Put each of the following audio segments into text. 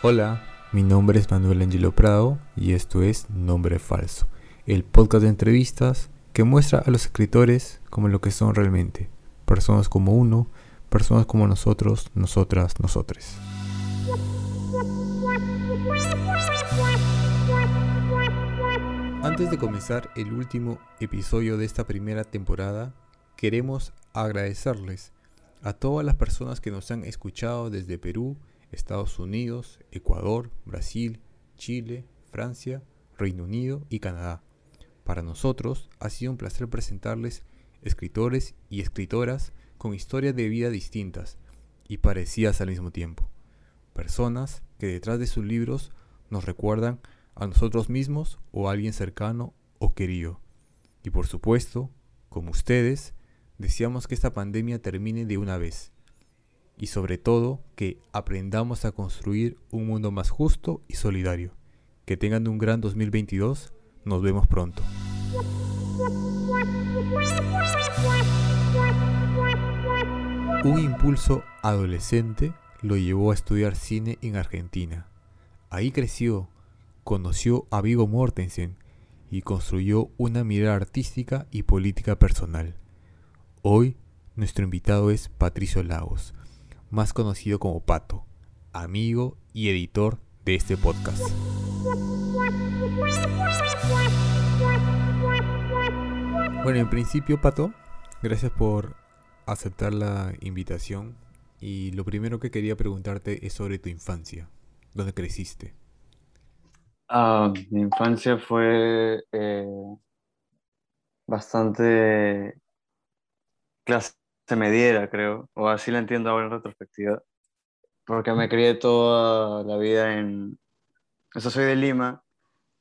Hola, mi nombre es Manuel Angelo Prado y esto es Nombre Falso, el podcast de entrevistas que muestra a los escritores como lo que son realmente, personas como uno, personas como nosotros, nosotras, nosotres. Antes de comenzar el último episodio de esta primera temporada, queremos agradecerles a todas las personas que nos han escuchado desde Perú, Estados Unidos, Ecuador, Brasil, Chile, Francia, Reino Unido y Canadá. Para nosotros ha sido un placer presentarles escritores y escritoras con historias de vida distintas y parecidas al mismo tiempo. Personas que detrás de sus libros nos recuerdan a nosotros mismos o a alguien cercano o querido. Y por supuesto, como ustedes, deseamos que esta pandemia termine de una vez y sobre todo que aprendamos a construir un mundo más justo y solidario. Que tengan un gran 2022. Nos vemos pronto. Un impulso adolescente lo llevó a estudiar cine en Argentina. Ahí creció, conoció a Vigo Mortensen y construyó una mirada artística y política personal. Hoy nuestro invitado es Patricio Lagos, más conocido como Pato, amigo y editor de este podcast. Bueno, en principio, Pato, gracias por aceptar la invitación. Y lo primero que quería preguntarte es sobre tu infancia. ¿Dónde creciste? Ah, mi infancia fue eh, bastante clase mediera, creo, o así la entiendo ahora en retrospectiva, porque me crié toda la vida en... O sea, soy de Lima,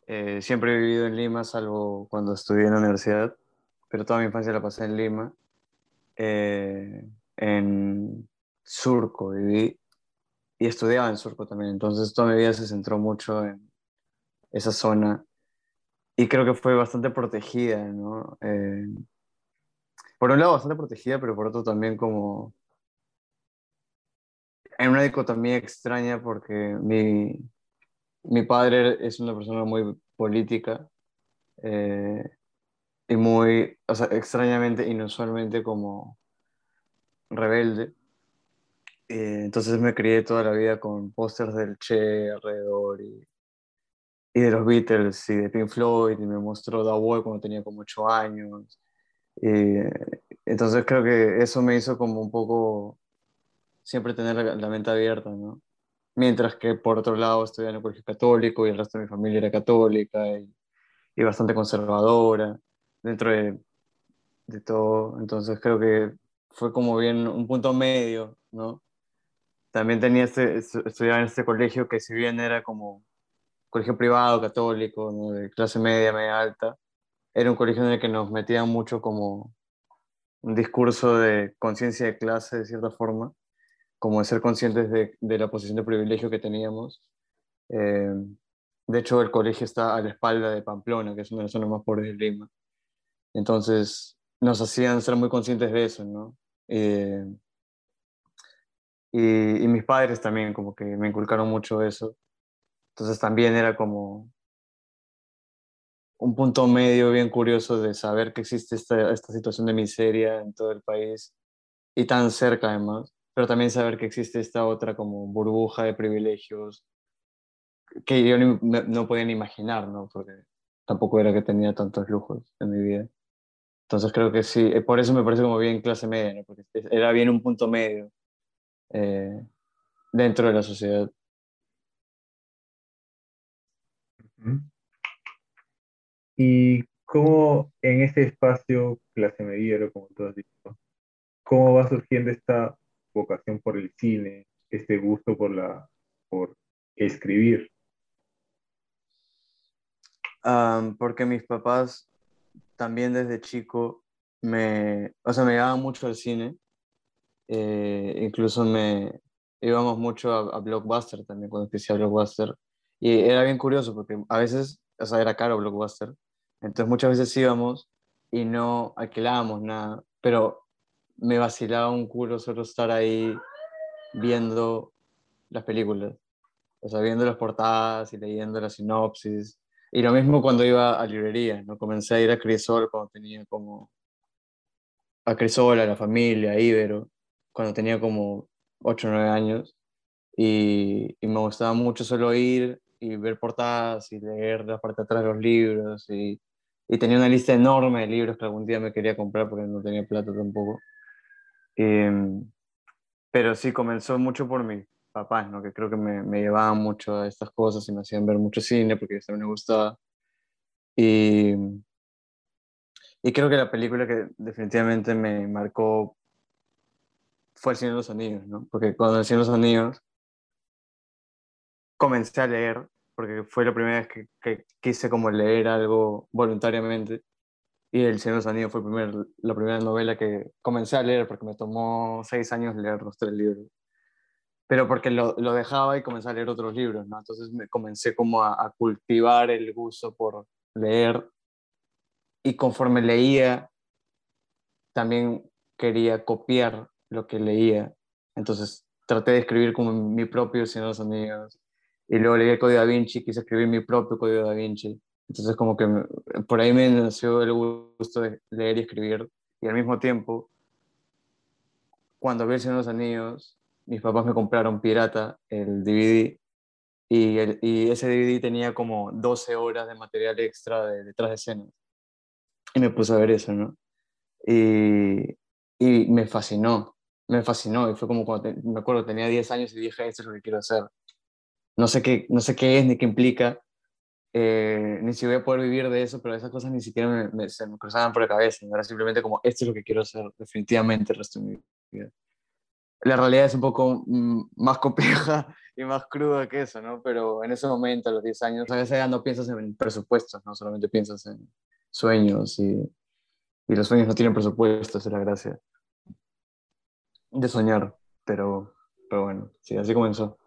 eh, siempre he vivido en Lima, salvo cuando estudié en la universidad, pero toda mi infancia la pasé en Lima. Eh, en Surco viví y estudiaba en Surco también, entonces toda mi vida se centró mucho en esa zona y creo que fue bastante protegida, ¿no? Eh, por un lado bastante protegida, pero por otro también como en una dicotomía extraña porque mi, mi padre es una persona muy política eh, y muy, o sea, extrañamente, inusualmente como rebelde. Eh, entonces me crié toda la vida con pósters del Che alrededor y, y, de los Beatles y de Pink Floyd y me mostró The Wall cuando tenía como ocho años y entonces creo que eso me hizo como un poco siempre tener la, mente abierta, ¿no? Mientras que por otro lado estudié en el colegio católico y el resto de mi familia era católica y, y bastante conservadora dentro de, de, todo. Entonces creo que fue como bien un punto medio, ¿no? También tenía este, estudiaba en este colegio que si bien era como colegio privado, católico, de clase media, media alta, era un colegio en el que nos metían mucho como un discurso de conciencia de clase, de cierta forma, como de ser conscientes de, de la posición de privilegio que teníamos. Eh, de hecho, el colegio está a la espalda de Pamplona, que es una de las zonas más pobres de Lima. Entonces, nos hacían ser muy conscientes de eso, ¿no? Eh, y, y mis padres también como que me inculcaron mucho eso. Entonces también era como un punto medio bien curioso de saber que existe esta, esta situación de miseria en todo el país y tan cerca además, pero también saber que existe esta otra como burbuja de privilegios que yo no, no podía ni imaginar, ¿no? Porque tampoco era que tenía tantos lujos en mi vida. Entonces creo que sí, eh, por eso me parece como bien clase media, ¿no? Porque era bien un punto medio eh, dentro de la sociedad. Y cómo en ese espacio clase media, como tú has dicho, cómo va surgiendo esta vocación por el cine, este gusto por, la, por escribir. porque mis papás también desde chico me, o sea, me llevaban mucho al cine. Eh, incluso me íbamos mucho a, a Blockbuster también, cuando empecé a Blockbuster. Y era bien curioso porque a veces, o sea, era caro Blockbuster, Entonces muchas veces íbamos y no alquilábamos nada, pero me vacilaba un culo solo estar ahí viendo las películas, o sea, viendo las portadas y leyendo la sinopsis. Y lo mismo cuando iba a librería, ¿no? Comencé a ir a Crisol cuando tenía como... A Crisol, a la familia, a Ibero, cuando tenía como 8 o 9 años. Y, y, me gustaba mucho solo ir y ver portadas y leer la parte de atrás de los libros. Y, y, tenía una lista enorme de libros que algún día me quería comprar porque no tenía plata tampoco. Em, pero sí, comenzó mucho por mis papás, ¿no? que creo que me, me, llevaban mucho a estas cosas y me hacían ver mucho cine porque también me gustaba. Y, y creo que la película que definitivamente me marcó fue El Señor de los Anillos, ¿no? porque cuando El Señor de los Anillos comencé a leer, porque fue la primera vez que, quise como leer algo voluntariamente y El Señor de los Anillos fue primer, la primera novela que comencé a leer porque me tomó seis años leer los tres libros. Pero porque lo, dejaba y comencé a leer otros libros, ¿no? Entonces me comencé como a, a, cultivar el gusto por leer y conforme leía, también quería copiar lo que leía. Entonces traté de escribir como mi propio Señor de los Anillos. Y luego leí el Código da Vinci, quise escribir mi propio Código da Vinci entonces como que por ahí me nació el gusto de leer y escribir. Y al mismo tiempo, cuando vi El Señor de los Anillos, mis papás me compraron pirata el DVD y, el, y ese DVD tenía como 12 horas de material extra de detrás de escenas. Y me puse a ver eso, ¿no? Y, y me fascinó, me fascinó. Y fue como cuando, me acuerdo, tenía 10 años y dije, esto es lo que quiero hacer. No sé qué, no sé qué es ni qué implica, eh, ni si voy a poder vivir de eso, pero esas cosas ni siquiera me, me, se me cruzaban por la cabeza. Era simplemente como, esto es lo que quiero hacer definitivamente el resto de mi vida. La realidad es un poco mm, más compleja y más cruda que eso, ¿no? Pero en ese momento, a los 10 años, a veces ya no piensas en presupuestos, ¿no? Solamente piensas en sueños y, y los sueños no tienen presupuestos, es la gracia de soñar, pero, pero bueno, sí, así comenzó.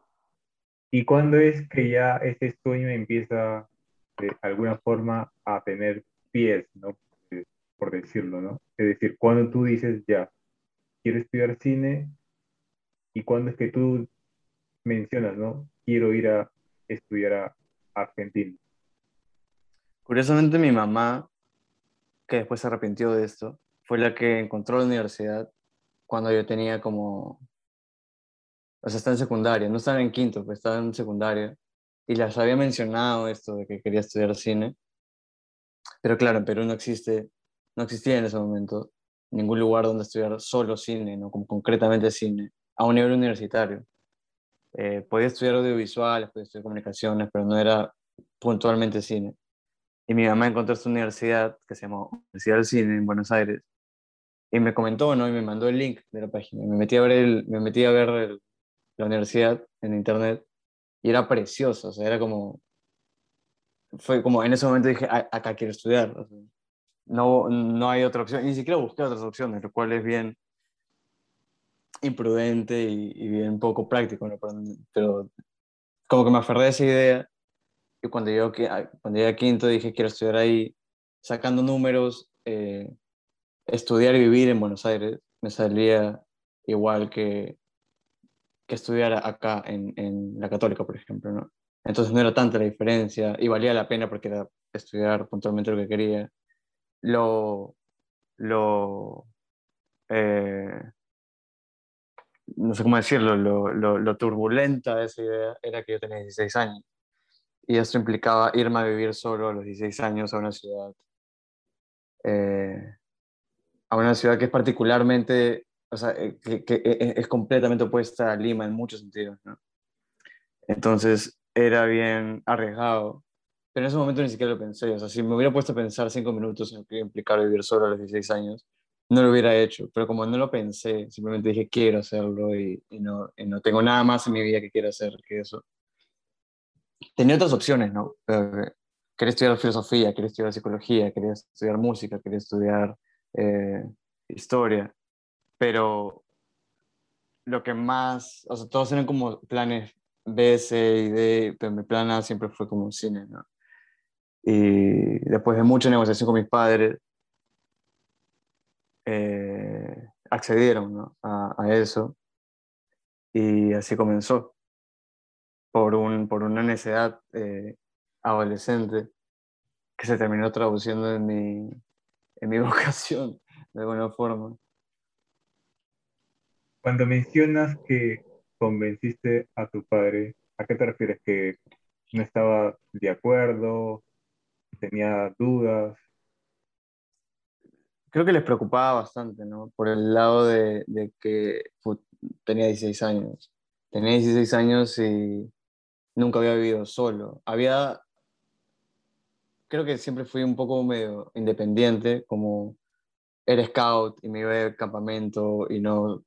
¿Y cuándo es que ya ese sueño empieza de alguna forma a tener pies, ¿no? Por decirlo, ¿no? Es decir, cuando tú dices ya, quiero estudiar cine, y cuando es que tú mencionas, ¿no? Quiero ir a estudiar a Argentina. Curiosamente, mi mamá, que después se arrepintió de esto, fue la que encontró la universidad cuando yo tenía como. O sea, estaba en secundaria, no estaba en quinto, pues estaba en secundaria y las había mencionado esto de que quería estudiar cine, pero claro, en Perú no existe, no existía en ese momento ningún lugar donde estudiar solo cine, ¿no? Como concretamente cine, a un nivel universitario. Eh, podía estudiar audiovisuales, podía estudiar comunicaciones, pero no era puntualmente cine. Y mi mamá encontró esta universidad que se llama Universidad del Cine en Buenos Aires y me comentó, ¿no? Y me mandó el link de la página. Me metí a ver, el, me metí a ver el, la universidad en internet y era precioso, o sea, era como, fue como, en ese momento dije, acá quiero estudiar, no, no hay otra opción, ni siquiera busqué otras opciones, lo cual es bien imprudente y, bien poco práctico, ¿no? pero, pero, como que me aferré a esa idea y cuando yo cuando llegué a quinto dije, quiero estudiar ahí, sacando números, eh, estudiar y vivir en Buenos Aires me salía igual que que estudiar acá en, en, la católica, por ejemplo, ¿no? Entonces no era tanta la diferencia y valía la pena porque era estudiar puntualmente lo que quería. Lo, lo, eh, no sé cómo decirlo, lo, lo, lo, turbulenta de esa idea era que yo tenía 16 años y esto implicaba irme a vivir solo a los 16 años a una ciudad, eh, a una ciudad que es particularmente o sea, eh, que, que, eh, es completamente opuesta a Lima en muchos sentidos, ¿no? Entonces era bien arriesgado, pero en ese momento ni siquiera lo pensé, o sea, si me hubiera puesto a pensar cinco minutos en lo que implicar vivir solo a los 16 años, no lo hubiera hecho, pero como no lo pensé, simplemente dije quiero hacerlo y, y no, y no tengo nada más en mi vida que quiera hacer que eso. Tenía otras opciones, ¿no? quería estudiar filosofía, quería estudiar psicología, quería estudiar música, quería estudiar eh, historia, pero lo que más, o sea, todos eran como planes B, C y D, pero mi plan A siempre fue como cine, ¿no? Y después de mucha negociación con mis padres, eh, accedieron ¿no? a, a, eso. Y así comenzó, por, un, por una necesidad eh, adolescente que se terminó traduciendo en mi, en mi vocación, de alguna forma. Cuando mencionas que convenciste a tu padre, ¿a qué te refieres? ¿Que no estaba de acuerdo? ¿Tenía dudas? Creo que les preocupaba bastante, ¿no? Por el lado de, que tenía 16 años. Tenía 16 años y nunca había vivido solo. Había, creo que siempre fui un poco medio independiente, como era scout y me iba de campamento y no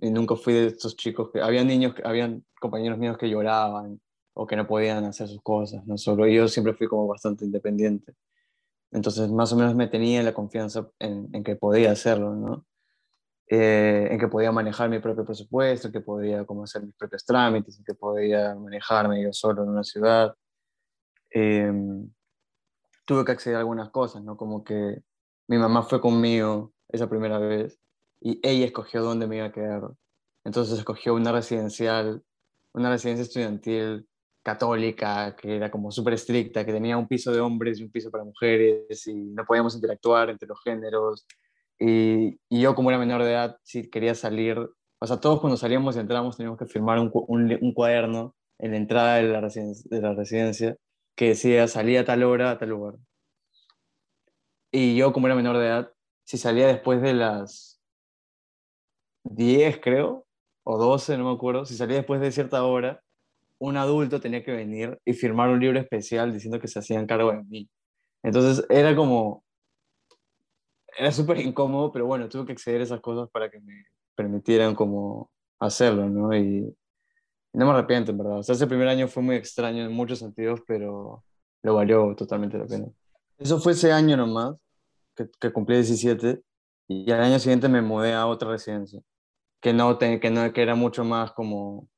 y nunca fui de estos chicos que había niños habían compañeros míos que lloraban o que no podían hacer sus cosas no solo yo siempre fui como bastante independiente entonces más o menos me tenía la confianza en, en que podía hacerlo no eh, en que podía manejar mi propio presupuesto, que podía como hacer mis propios trámites, que podía manejarme yo solo en una ciudad. Eh, tuve que acceder a algunas cosas, ¿no? Como que mi mamá fue conmigo esa primera vez y ella escogió dónde me iba a quedar. Entonces escogió una residencial, una residencia estudiantil católica, que era como súper estricta, que tenía un piso de hombres y un piso para mujeres y no podíamos interactuar entre los géneros. Y, y, yo como era menor de edad, si quería salir, o sea, todos cuando salíamos y entrábamos teníamos que firmar un, un, un cuaderno en la entrada de la, residencia, de la residencia que decía salía a tal hora a tal lugar. Y yo como era menor de edad, si salía después de las 10 creo, o 12, no me acuerdo, si salía después de cierta hora, un adulto tenía que venir y firmar un libro especial diciendo que se hacían cargo de mí. Entonces era como, era súper incómodo, pero bueno, tuve que acceder a esas cosas para que me permitieran como hacerlo, ¿no? Y, no me arrepiento, en verdad. O sea, ese primer año fue muy extraño en muchos sentidos, pero lo valió totalmente la pena. Eso fue ese año nomás, que, que cumplí 17, y al año siguiente me mudé a otra residencia, que, no, que, no, que era mucho más como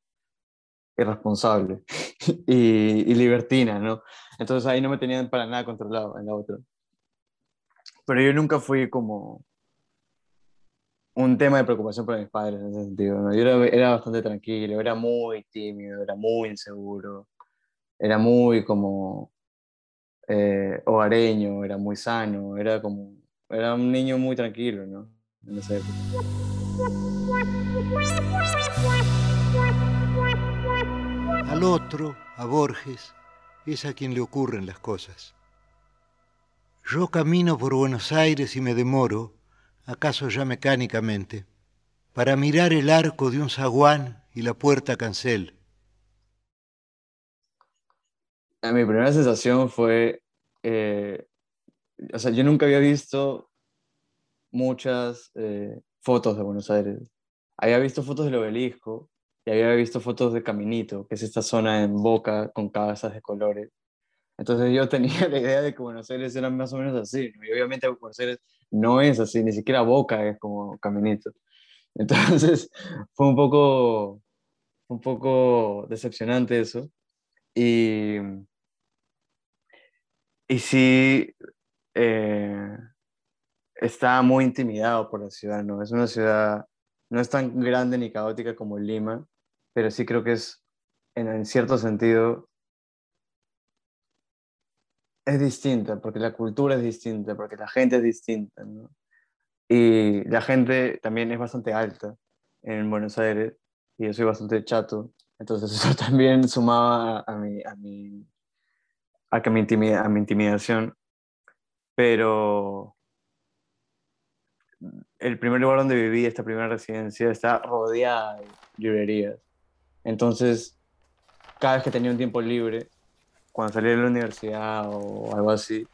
irresponsable y, y libertina, ¿no? Entonces ahí no me tenían para nada controlado en la otra. Pero yo nunca fui como un tema de preocupación para mis padres en ese sentido. ¿no? Yo era, era, bastante tranquilo, era muy tímido, era muy inseguro, era muy como eh, hogareño, era muy sano, era como, era un niño muy tranquilo, ¿no? En esa época. Al otro, a Borges, es a quien le ocurren las cosas. Yo camino por Buenos Aires y me demoro, acaso ya mecánicamente, para mirar el arco de un zaguán y la puerta cancel. Mi primera sensación fue, eh, o sea, yo nunca había visto muchas eh, fotos de Buenos Aires. Había visto fotos del obelisco y había visto fotos de Caminito, que es esta zona en Boca con casas de colores. Entonces yo tenía la idea de que Buenos Aires era más o menos así, y obviamente Buenos Aires no es así, ni siquiera Boca es como Caminito. Entonces fue un poco, un poco decepcionante eso. Y, y sí, eh, está muy intimidado por la ciudad, ¿no? Es una ciudad, no es tan grande ni caótica como Lima, pero sí creo que es, en, cierto sentido, es distinta, porque la cultura es distinta, porque la gente es distinta, ¿no? Y la gente también es bastante alta en Buenos Aires, y yo soy bastante chato, entonces eso también sumaba a, mi, a, mi, a, que mi, intimida, a mi intimidación. Pero el primer lugar donde viví, esta primera residencia, está rodeada de librerías. Entonces, cada vez que tenía un tiempo libre, cuando salí de la universidad o algo así,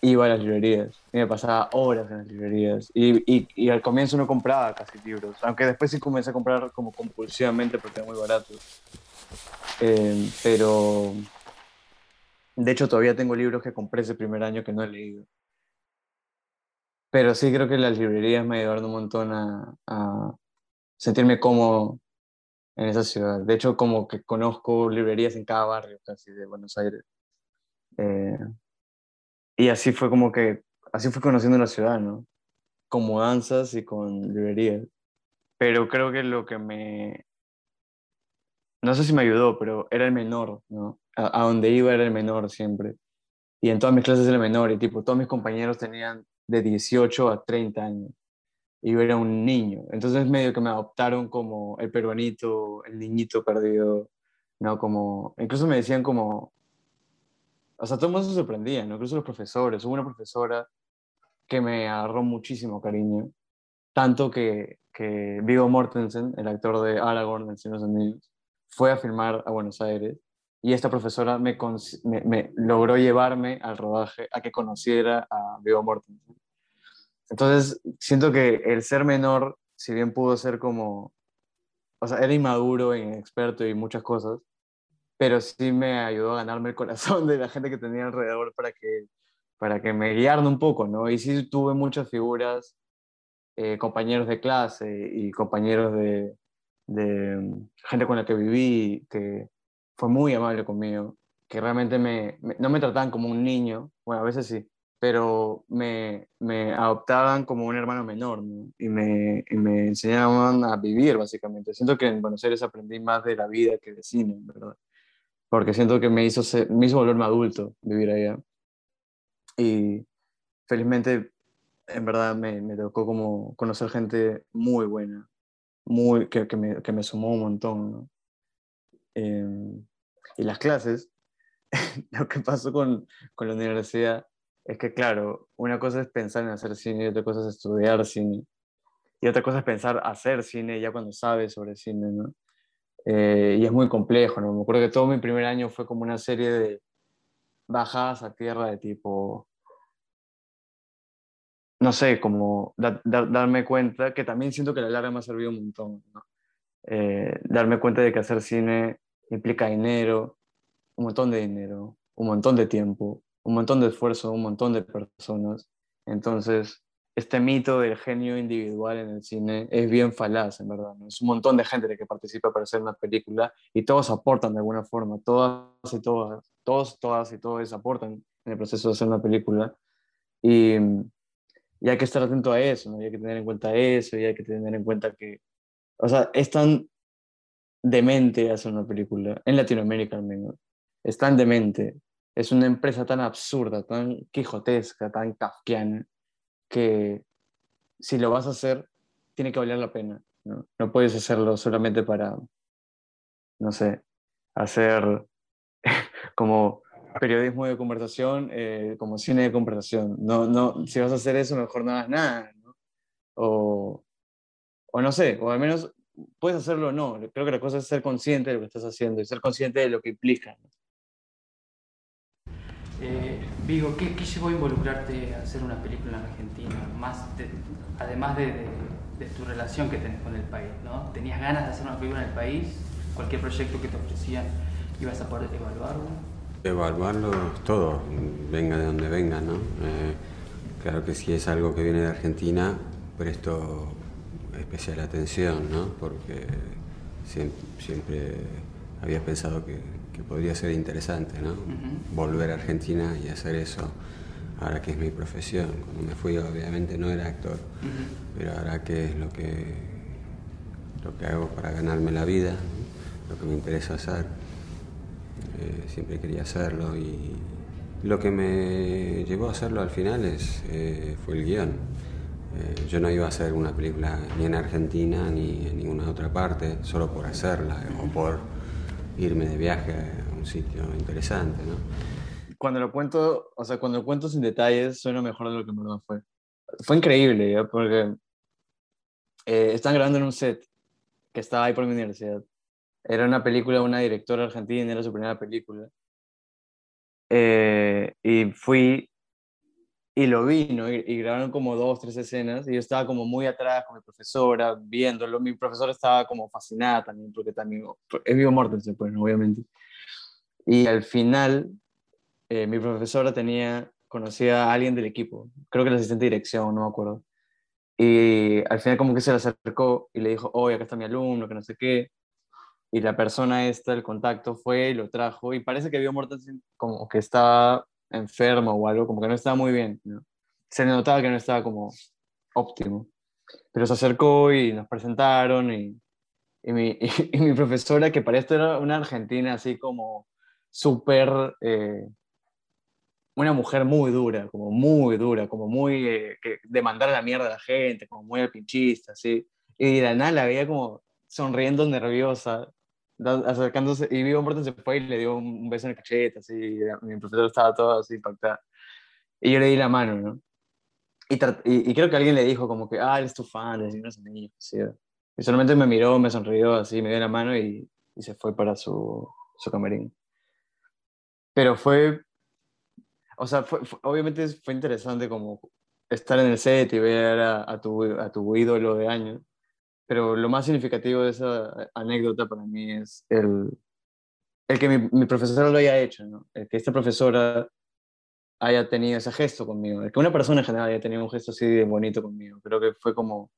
iba a las librerías y me pasaba horas en las librerías. Y, y, y, al comienzo no compraba casi libros, aunque después sí comencé a comprar como compulsivamente porque era muy barato. Eh, pero de hecho todavía tengo libros que compré ese primer año que no he leído. Pero sí creo que las librerías me ayudaron un montón a, a sentirme cómodo en esa ciudad. De hecho, como que conozco librerías en cada barrio casi de Buenos Aires. Eh, y así fue como que, así fui conociendo la ciudad, ¿no? Con mudanzas y con librerías. Pero creo que lo que me, no sé si me ayudó, pero era el menor, ¿no? A, a donde iba era el menor siempre. Y en todas mis clases era el menor, y tipo, todos mis compañeros tenían de 18 a 30 años. Y yo era un niño. Entonces medio que me adoptaron como el peruanito, el niñito perdido, ¿no? Como, incluso me decían como, o sea, todo el mundo se sorprendía. Incluso los profesores. Hubo una profesora que me agarró muchísimo cariño, tanto que, que Viggo Mortensen, el actor de Aragorn en Señor Unidos, fue a filmar a Buenos Aires y esta profesora me, me, me, logró llevarme al rodaje a que conociera a Viggo Mortensen. Entonces, siento que el ser menor, si bien pudo ser como, o sea, era inmaduro, inexperto y muchas cosas, pero sí me ayudó a ganarme el corazón de la gente que tenía alrededor para que, para que me guiaran un poco, ¿no? Y sí tuve muchas figuras, eh, compañeros de clase y compañeros de, de gente con la que viví, que fue muy amable conmigo, que realmente me, no me trataban como un niño, bueno, a veces sí, pero me, me adoptaban como un hermano menor ¿no? y, me, y, me, enseñaban a vivir, básicamente. Siento que en Buenos Aires aprendí más de la vida que de cine, ¿verdad? Porque siento que me hizo, ser, me hizo volverme adulto vivir allá. Y felizmente, en verdad, me, me tocó como conocer gente muy buena, muy, que, que, me, que me sumó un montón. ¿no? Eh, y las clases, lo que pasó con, con la universidad es que, claro, una cosa es pensar en hacer cine y otra cosa es estudiar cine. Y otra cosa es pensar hacer cine ya cuando sabes sobre cine, ¿no? Eh, y es muy complejo, ¿no? Me acuerdo que todo mi primer año fue como una serie de bajadas a tierra de tipo, no sé, como da, da, darme cuenta, que también siento que la larga me ha servido un montón, ¿no? eh, darme cuenta de que hacer cine implica dinero, un montón de dinero, un montón de tiempo, un montón de esfuerzo, un montón de personas. Entonces, este mito del genio individual en el cine es bien falaz, en verdad. ¿no? Es un montón de gente que participa para hacer una película y todos aportan de alguna forma, todas y todas, todos, todas y todos aportan en el proceso de hacer una película. Y, y hay que estar atento a eso, ¿no? y hay que tener en cuenta eso, y hay que tener en cuenta que, o sea, es tan demente hacer una película, en Latinoamérica al menos, es tan demente, es una empresa tan absurda, tan quijotesca, tan kafkiana, que si lo vas a hacer, tiene que valer la pena. No, no puedes hacerlo solamente para, no sé, hacer como periodismo de conversación, eh, como cine de conversación. No, no, si vas a hacer eso, mejor no hagas nada. ¿no? O, o no sé, o al menos puedes hacerlo o no. Creo que la cosa es ser consciente de lo que estás haciendo y ser consciente de lo que implica. ¿no? Eh, Vigo, ¿qué, ¿qué, llevó a involucrarte a hacer una película en Argentina? Más de, además de, de, de, tu relación que tenés con el país, ¿no? ¿Tenías ganas de hacer una película en el país? ¿Cualquier proyecto que te ofrecían ibas a poder evaluarlo? Evaluarlo todo, venga de donde venga, ¿no? Eh, claro que si es algo que viene de Argentina, presto especial atención, ¿no? Porque siempre, siempre había pensado que, que, podría ser interesante, ¿no? Uh -huh. Volver a Argentina y hacer eso, ahora que es mi profesión. Cuando me fui, obviamente no era actor, uh -huh. pero ahora que es lo que, lo que hago para ganarme la vida, ¿no? lo que me interesa hacer, eh, siempre quería hacerlo y lo que me llevó a hacerlo al final es, eh, fue el guion. Eh, yo no iba a hacer una película ni en Argentina ni en ninguna otra parte, solo por hacerla o por irme de viaje a un sitio interesante, ¿no? Cuando lo cuento, o sea, cuando lo cuento sin detalles, suena mejor de lo que en verdad fue. Fue increíble, ¿ya? porque eh, están grabando en un set que estaba ahí por mi universidad. Era una película de una directora argentina, era su primera película. Eh, y fui y lo vi, ¿no? Y, y, grabaron como dos, tres escenas y yo estaba como muy atrás con mi profesora, viéndolo. Mi profesora estaba como fascinada también, porque también es Vivo Mortensen, pues, obviamente. Y al final, eh, mi profesora tenía, conocía a alguien del equipo, creo que el asistente de dirección, no me acuerdo. Y al final como que se le acercó y le dijo, oye, acá está mi alumno, que no sé qué. Y la persona esta, el contacto, fue y lo trajo. Y parece que Vivo Mortensen como que estaba enfermo o algo, como que no estaba muy bien. Se le notaba que no estaba como óptimo. Pero se acercó y nos presentaron y, y, mi, y, mi, profesora, que para esto era una argentina así como súper, eh, una mujer muy dura, como muy dura, como muy eh, que de mandar a la mierda a la gente, como muy alpinchista, así. Y la nada la veía como sonriendo nerviosa, acercándose, y Vivo Morton se fue y le dio un beso en el cachete, así, y mi profesor estaba todo así impactado. Y yo le di la mano, ¿no? Y, y, creo que alguien le dijo como que, ah, eres tu fan, de Señor Anillos, ¿sí? Y solamente me miró, me sonrió así, me dio la mano y, y se fue para su, su camerín. Pero fue, o sea, fue, obviamente fue interesante como estar en el set y ver a, a, tu, a tu ídolo de años, pero lo más significativo de esa anécdota para mí es el, el que mi, mi profesora lo haya hecho, ¿no? El que esta profesora haya tenido ese gesto conmigo, el que una persona en general haya tenido un gesto así de bonito conmigo, creo que fue como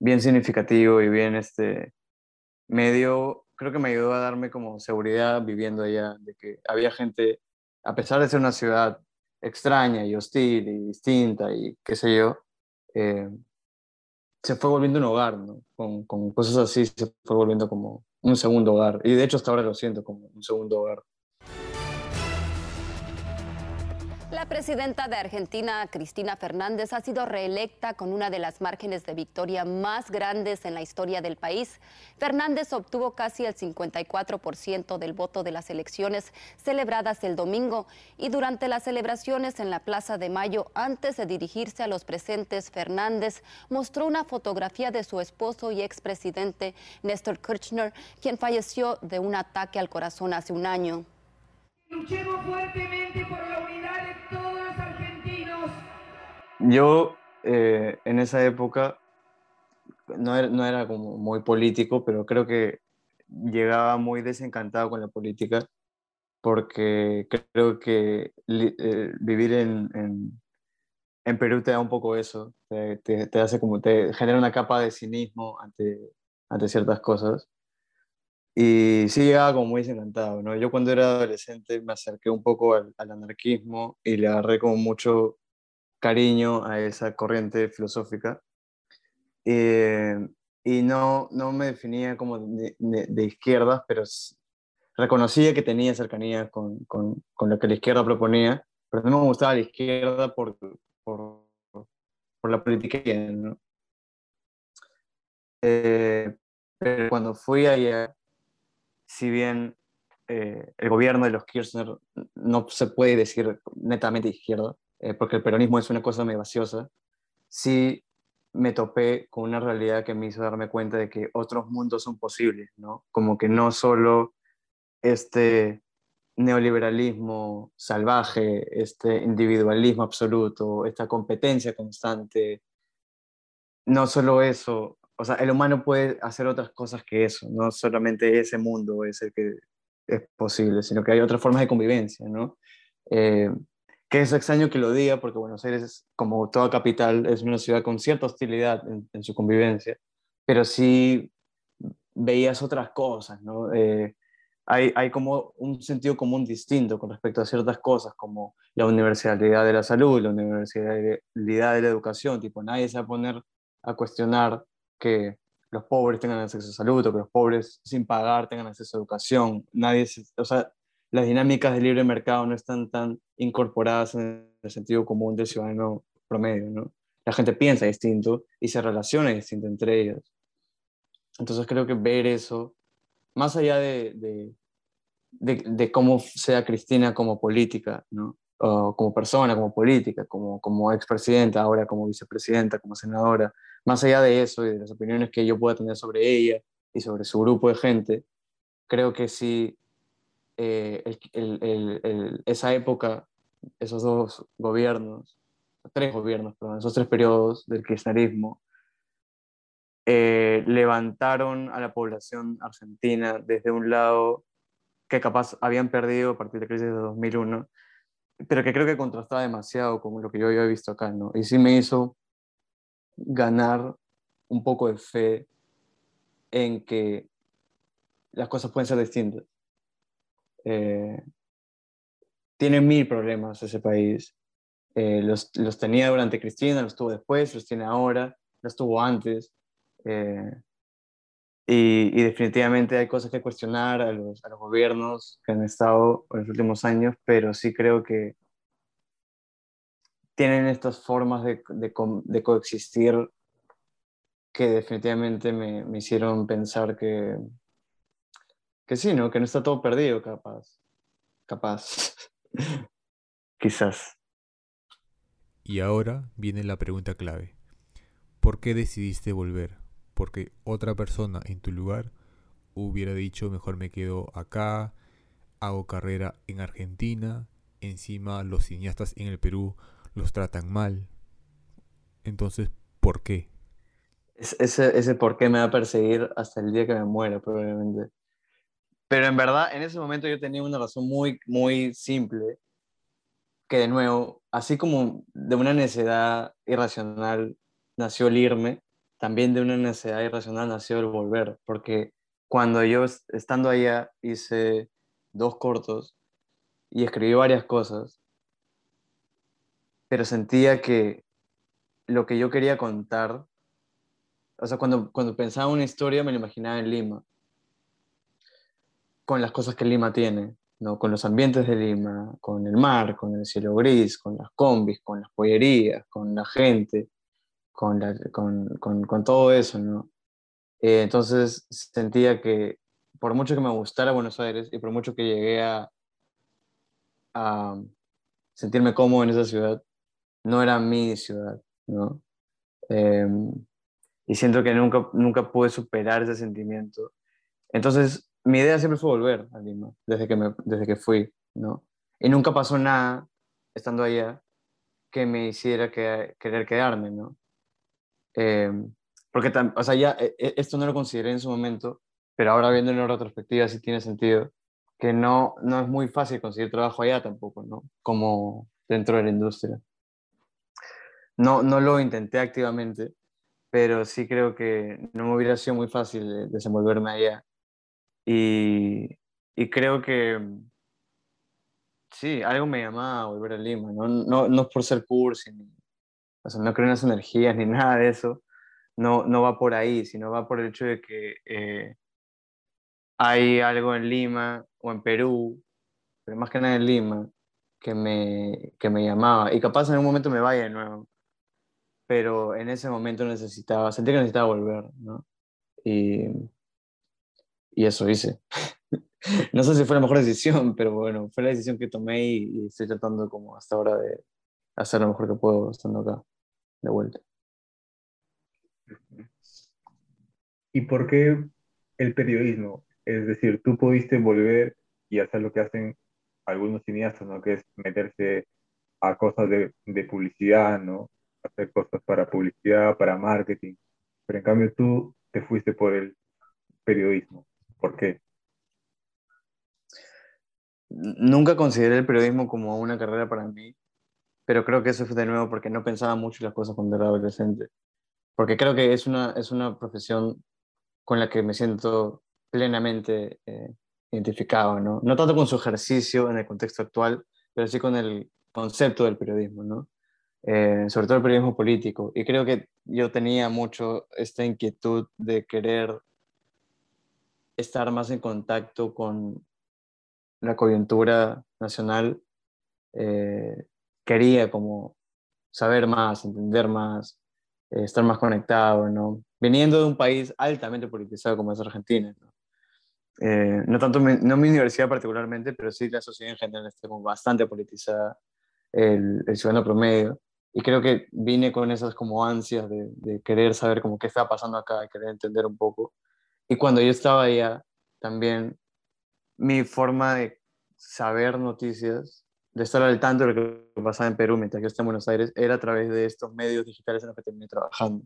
bien significativo y bien este medio, creo que me ayudó a darme como seguridad viviendo allá, de que había gente, a pesar de ser una ciudad extraña y hostil y distinta y qué sé yo, eh, se fue volviendo un hogar, ¿no? Con, con cosas así se fue volviendo como un segundo hogar. Y de hecho hasta ahora lo siento como un segundo hogar. La presidenta de Argentina, Cristina Fernández, ha sido reelecta con una de las márgenes de victoria más grandes en la historia del país. Fernández obtuvo casi el 54% del voto de las elecciones celebradas el domingo y durante las celebraciones en la Plaza de Mayo, antes de dirigirse a los presentes, Fernández mostró una fotografía de su esposo y expresidente Néstor Kirchner, quien falleció de un ataque al corazón hace un año. Luchemos fuertemente por la unidad Yo eh, en esa época no era, no era, como muy político, pero creo que llegaba muy desencantado con la política porque creo que eh, vivir en, en, en, Perú te da un poco eso, te, te, te, hace como, te genera una capa de cinismo ante, ante ciertas cosas y sí llegaba como muy desencantado, ¿no? Yo cuando era adolescente me acerqué un poco al, al, anarquismo y le agarré como mucho cariño a esa corriente filosófica. Eh, y no, no me definía como de, de, de izquierdas, pero reconocía que tenía cercanía con, con, con, lo que la izquierda proponía, pero no me gustaba la izquierda por, por, por la política, ¿no? Eh, pero cuando fui allá, si bien eh, el gobierno de los Kirchner no se puede decir netamente izquierda, eh, porque el peronismo es una cosa muy vaciosa, sí me topé con una realidad que me hizo darme cuenta de que otros mundos son posibles, ¿no? Como que no solo este neoliberalismo salvaje, este individualismo absoluto, esta competencia constante, no solo eso, o sea, el humano puede hacer otras cosas que eso, no solamente ese mundo es el que es posible, sino que hay otras formas de convivencia, ¿no? Eh, que es extraño que lo diga porque Buenos Aires, como toda capital, es una ciudad con cierta hostilidad en, su convivencia, pero sí veías otras cosas, ¿no? Eh, hay, hay, como un sentido común distinto con respecto a ciertas cosas, como la universalidad de la salud, la universalidad de la educación, tipo, nadie se va a poner a cuestionar que los pobres tengan acceso a salud o que los pobres sin pagar tengan acceso a educación. Nadie, o sea, las dinámicas del libre mercado no están tan incorporadas en el sentido común del ciudadano promedio, ¿no? La gente piensa distinto y se relaciona distinto entre ellos. Entonces creo que ver eso, más allá de, de, de, de cómo sea Cristina como política, ¿no? O como persona, como política, como, como expresidenta, ahora como vicepresidenta, como senadora, más allá de eso y de las opiniones que yo pueda tener sobre ella y sobre su grupo de gente, creo que sí, eh, el, el, el, esa época, esos dos gobiernos, tres gobiernos, perdón, esos tres periodos del kirchnerismo, eh, levantaron a la población argentina desde un lado que capaz habían perdido a partir de la crisis de 2001, pero que creo que contrastaba demasiado con lo que yo había visto acá, ¿no? Y sí me hizo ganar un poco de fe en que las cosas pueden ser distintas. Eh, tiene mil problemas ese país. Eh, los, los, tenía durante Cristina, los tuvo después, los tiene ahora, los tuvo antes. Eh, y, y, definitivamente hay cosas que cuestionar a los, a los, gobiernos que han estado en los últimos años, pero sí creo que tienen estas formas de, de, de coexistir que definitivamente me, me, hicieron pensar que, que sí, ¿no? Que no está todo perdido, capaz. Capaz. Quizás. Y ahora viene la pregunta clave. ¿Por qué decidiste volver? Porque otra persona en tu lugar hubiera dicho mejor me quedo acá, hago carrera en Argentina, encima los cineastas en el Perú los tratan mal. Entonces, ¿por qué? Ese, ese por qué me va a perseguir hasta el día que me muera, probablemente. Pero en verdad, en ese momento yo tenía una razón muy, muy simple, que de nuevo, así como de una necesidad irracional nació el irme, también de una necesidad irracional nació el volver, porque cuando yo estando allá hice dos cortos y escribí varias cosas, pero sentía que lo que yo quería contar, o sea, cuando, cuando pensaba una historia me lo imaginaba en Lima, con las cosas que Lima tiene, ¿no? con los ambientes de Lima, con el mar, con el cielo gris, con las combis, con las pollerías, con la gente, con, la, con, con, con, todo eso. ¿no? Eh, entonces sentía que por mucho que me gustara Buenos Aires y por mucho que llegué a, a sentirme cómodo en esa ciudad, no era mi ciudad. ¿no? Eh, y siento que nunca, nunca pude superar ese sentimiento. Entonces mi idea siempre fue volver a Lima, desde que, me, desde que fui, ¿no? Y nunca pasó nada, estando allá, que me hiciera que, querer quedarme, ¿no? Eh, porque, o sea, ya e, e, esto no lo consideré en su momento, pero ahora viendo en retrospectiva sí tiene sentido, que no, no es muy fácil conseguir trabajo allá tampoco, ¿no? Como dentro de la industria. No, no lo intenté activamente, pero sí creo que no me hubiera sido muy fácil desenvolverme allá y, y creo que sí, algo me llamaba a volver a Lima, no, no, no por ser cursi, ni, o sea, no creo en las energías ni nada de eso, no, no va por ahí, sino va por el hecho de que eh, hay algo en Lima o en Perú, pero más que nada en Lima, que me, que me llamaba. Y capaz en un momento me vaya de nuevo, pero en ese momento necesitaba, sentí que necesitaba volver, ¿no? Y, y eso hice. no sé si fue la mejor decisión, pero bueno, fue la decisión que tomé y, estoy tratando como hasta ahora de hacer lo mejor que puedo estando acá, de vuelta. ¿Y por qué el periodismo? Es decir, tú pudiste volver y hacer lo que hacen algunos cineastas, ¿no? Que es meterse a cosas de, de publicidad, ¿no? Hacer cosas para publicidad, para marketing. Pero en cambio tú te fuiste por el periodismo. ¿Por qué? Nunca consideré el periodismo como una carrera para mí, pero creo que eso fue de nuevo porque no pensaba mucho en las cosas cuando era adolescente. Porque creo que es una, es una profesión con la que me siento plenamente eh, identificado, ¿no? No tanto con su ejercicio en el contexto actual, pero sí con el concepto del periodismo, ¿no? Eh, sobre todo el periodismo político. Y creo que yo tenía mucho esta inquietud de querer estar más en contacto con la coyuntura nacional, eh, quería como saber más, entender más, eh, estar más conectado, ¿no? Viniendo de un país altamente politizado como es Argentina, ¿no? Eh, no tanto mi, no mi universidad particularmente, pero sí la sociedad en general está bastante politizada, el, el ciudadano promedio, y creo que vine con esas como ansias de, de querer saber como qué está pasando acá, y querer entender un poco, y cuando yo estaba allá, también mi forma de saber noticias, de estar al tanto de lo que pasaba en Perú mientras yo estaba en Buenos Aires, era a través de estos medios digitales en los que terminé trabajando.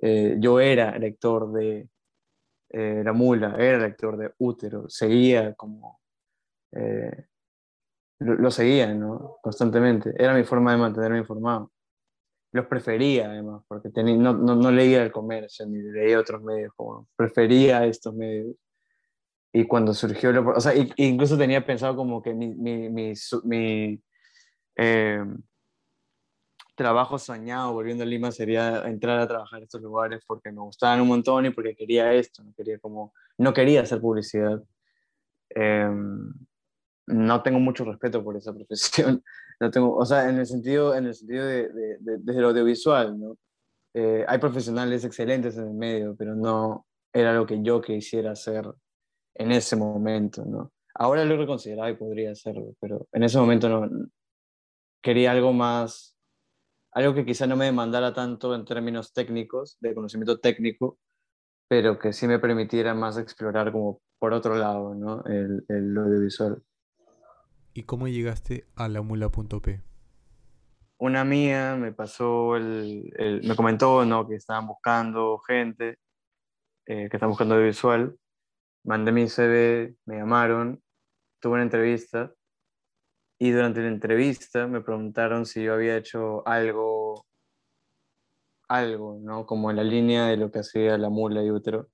Eh, yo era lector de eh, La Mula, era lector de Útero, seguía como... Eh, lo, seguía, ¿no? Constantemente. Era mi forma de mantenerme informado los prefería además, porque tenía, no, no, no, leía el comercio ni leía otros medios, como prefería estos medios. Y cuando surgió, o sea, incluso tenía pensado como que mi, mi, mi, mi, eh, trabajo soñado volviendo a Lima sería entrar a trabajar en estos lugares porque me gustaban un montón y porque quería esto, no quería como, no quería hacer publicidad. Eh, no tengo mucho respeto por esa profesión, no tengo, o sea, en el sentido, en el sentido de, de- de- lo audiovisual, ¿no? Eh, hay profesionales excelentes en el medio, pero no era lo que yo quisiera hacer en ese momento, ¿no? Ahora lo he reconsiderado y podría hacerlo, pero en ese momento no quería algo más, algo que quizá no me demandara tanto en términos técnicos, de conocimiento técnico, pero que sí me permitiera más explorar como por otro lado, ¿no? El, el audiovisual. ¿Y cómo llegaste a la mula.p? Una mía me pasó, el, el- me comentó, ¿no? Que estaban buscando gente, eh, que estaban buscando audiovisual. Mandé mi CV, me llamaron, tuve una entrevista y durante la entrevista me preguntaron si yo había hecho algo, algo, ¿no? Como en la línea de lo que hacía la mula y útero.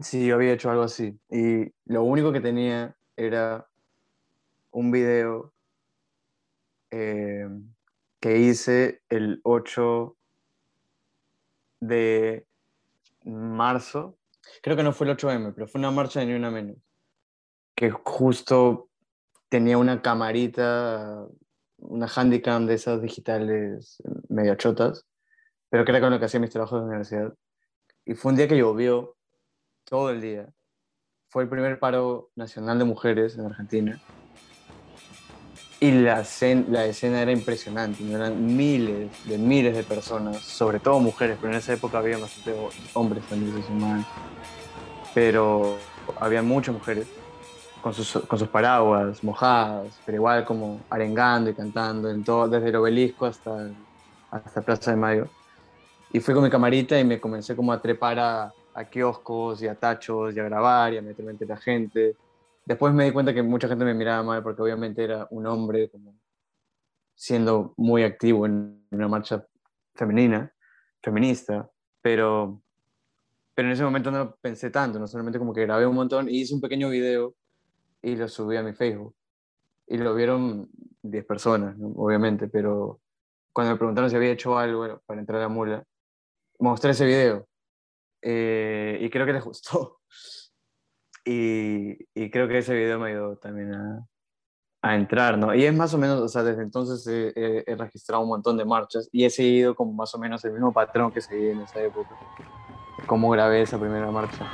Si yo había hecho algo así. Y lo único que tenía era un video eh, que hice el 8 de marzo. Creo que no fue el 8M, pero fue una marcha de Ni Una Menos. Que justo tenía una camarita, una handicam de esas digitales medio chotas, pero que era con lo que hacía mis trabajos de universidad. Y fue un día que llovió todo el día. Fue el primer paro nacional de mujeres en Argentina. Y la, la escena era impresionante, ¿no? eran miles de miles de personas, sobre todo mujeres, pero en esa época había bastante ho- hombres también se. Pero había muchas mujeres con sus, con sus paraguas mojadas, pero igual como arengando y cantando, en todo, desde el obelisco hasta, hasta Plaza de Mayo. Y fui con mi camarita y me comencé como a trepar a, a kioscos y a tachos y a grabar y a meterme entre la gente. Después me di cuenta que mucha gente me miraba mal porque obviamente era un hombre como siendo muy activo en una marcha femenina, feminista, pero, pero en ese momento no pensé tanto, no solamente como que grabé un montón y hice un pequeño video y lo subí a mi Facebook. Y lo vieron 10 personas, obviamente, pero cuando me preguntaron si había hecho algo para entrar a la mula, mostré ese video eh, y creo que les gustó. Y, y creo que ese video me ayudó también a, a entrar, ¿no? Y es más o menos, o sea, desde entonces he, he- he registrado un montón de marchas y he seguido como más o menos el mismo patrón que seguí en esa época. Cómo grabé esa primera marcha.